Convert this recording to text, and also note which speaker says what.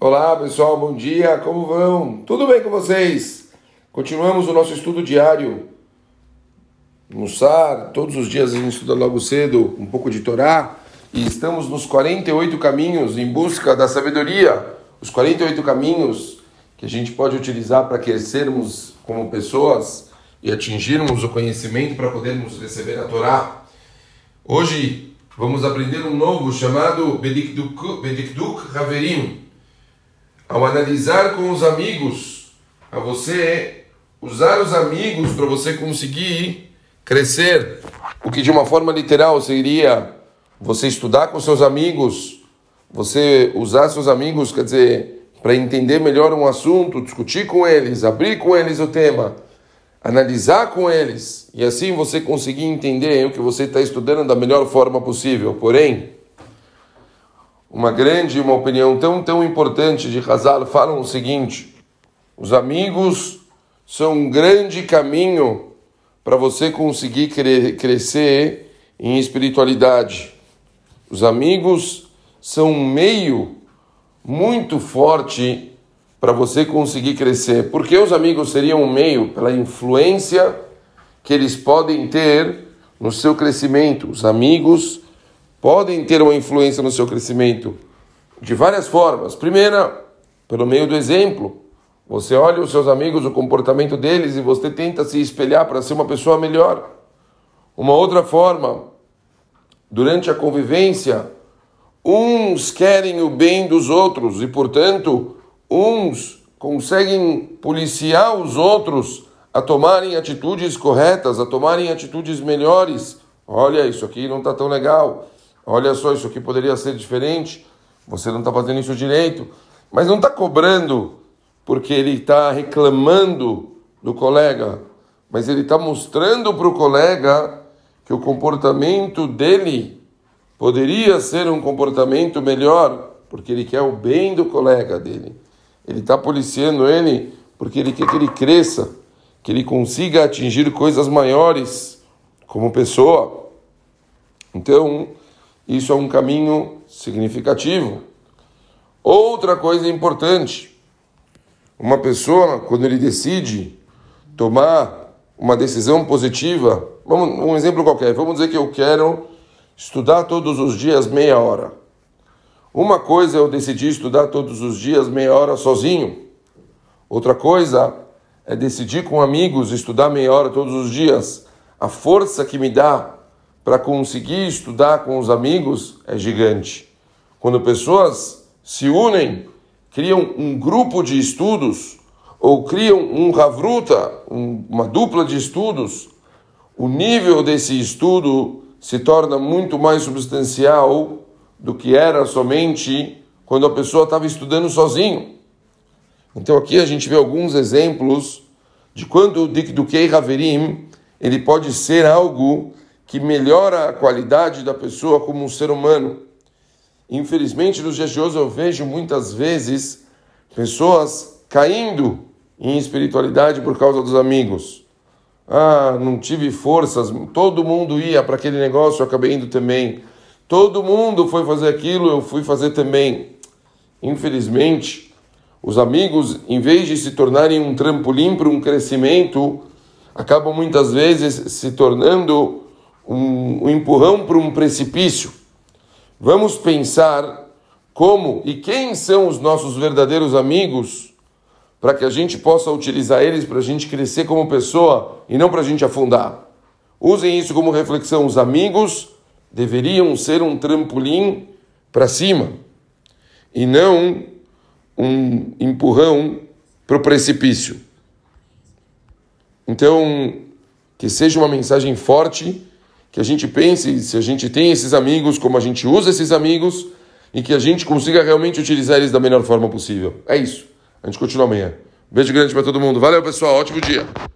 Speaker 1: Olá pessoal, bom dia, como vão? Tudo bem com vocês? Continuamos o nosso estudo diário no todos os dias a gente estuda logo cedo um pouco de Torá e estamos nos 48 caminhos em busca da sabedoria, os 48 caminhos que a gente pode utilizar para crescermos como pessoas e atingirmos o conhecimento para podermos receber a Torá. Hoje vamos aprender um novo chamado Bedikduk Haverim ao analisar com os amigos, a você usar os amigos para você conseguir crescer. O que de uma forma literal seria você estudar com seus amigos, você usar seus amigos, quer dizer, para entender melhor um assunto, discutir com eles, abrir com eles o tema, analisar com eles e assim você conseguir entender o que você está estudando da melhor forma possível. Porém, uma grande, uma opinião tão, tão importante de Hazal falam o seguinte: os amigos são um grande caminho para você conseguir cre crescer em espiritualidade. Os amigos são um meio muito forte para você conseguir crescer. Porque os amigos seriam um meio pela influência que eles podem ter no seu crescimento. Os amigos podem ter uma influência no seu crescimento de várias formas. Primeira, pelo meio do exemplo. Você olha os seus amigos, o comportamento deles e você tenta se espelhar para ser uma pessoa melhor. Uma outra forma, durante a convivência, uns querem o bem dos outros e, portanto, uns conseguem policiar os outros a tomarem atitudes corretas, a tomarem atitudes melhores. Olha, isso aqui não está tão legal olha só, isso aqui poderia ser diferente, você não está fazendo isso direito, mas não está cobrando porque ele está reclamando do colega, mas ele está mostrando para o colega que o comportamento dele poderia ser um comportamento melhor, porque ele quer o bem do colega dele. Ele está policiando ele porque ele quer que ele cresça, que ele consiga atingir coisas maiores como pessoa. Então, isso é um caminho significativo. Outra coisa importante: uma pessoa, quando ele decide tomar uma decisão positiva, vamos, um exemplo qualquer, vamos dizer que eu quero estudar todos os dias meia hora. Uma coisa é eu decidir estudar todos os dias meia hora sozinho. Outra coisa é decidir com amigos estudar meia hora todos os dias. A força que me dá para conseguir estudar com os amigos é gigante. Quando pessoas se unem, criam um grupo de estudos ou criam um Havruta, um, uma dupla de estudos, o nível desse estudo se torna muito mais substancial do que era somente quando a pessoa estava estudando sozinho. Então aqui a gente vê alguns exemplos de quando o Dikdukei Haverim ele pode ser algo que melhora a qualidade da pessoa como um ser humano. Infelizmente, nos dias de hoje eu vejo muitas vezes pessoas caindo em espiritualidade por causa dos amigos. Ah, não tive forças, todo mundo ia para aquele negócio, eu acabei indo também. Todo mundo foi fazer aquilo, eu fui fazer também. Infelizmente, os amigos, em vez de se tornarem um trampolim para um crescimento, acabam muitas vezes se tornando um, um empurrão para um precipício. Vamos pensar como e quem são os nossos verdadeiros amigos para que a gente possa utilizar eles para a gente crescer como pessoa e não para a gente afundar. Usem isso como reflexão. Os amigos deveriam ser um trampolim para cima e não um empurrão para o precipício. Então, que seja uma mensagem forte que a gente pense se a gente tem esses amigos, como a gente usa esses amigos e que a gente consiga realmente utilizar eles da melhor forma possível. É isso. A gente continua amanhã. Beijo grande para todo mundo. Valeu, pessoal. Ótimo dia.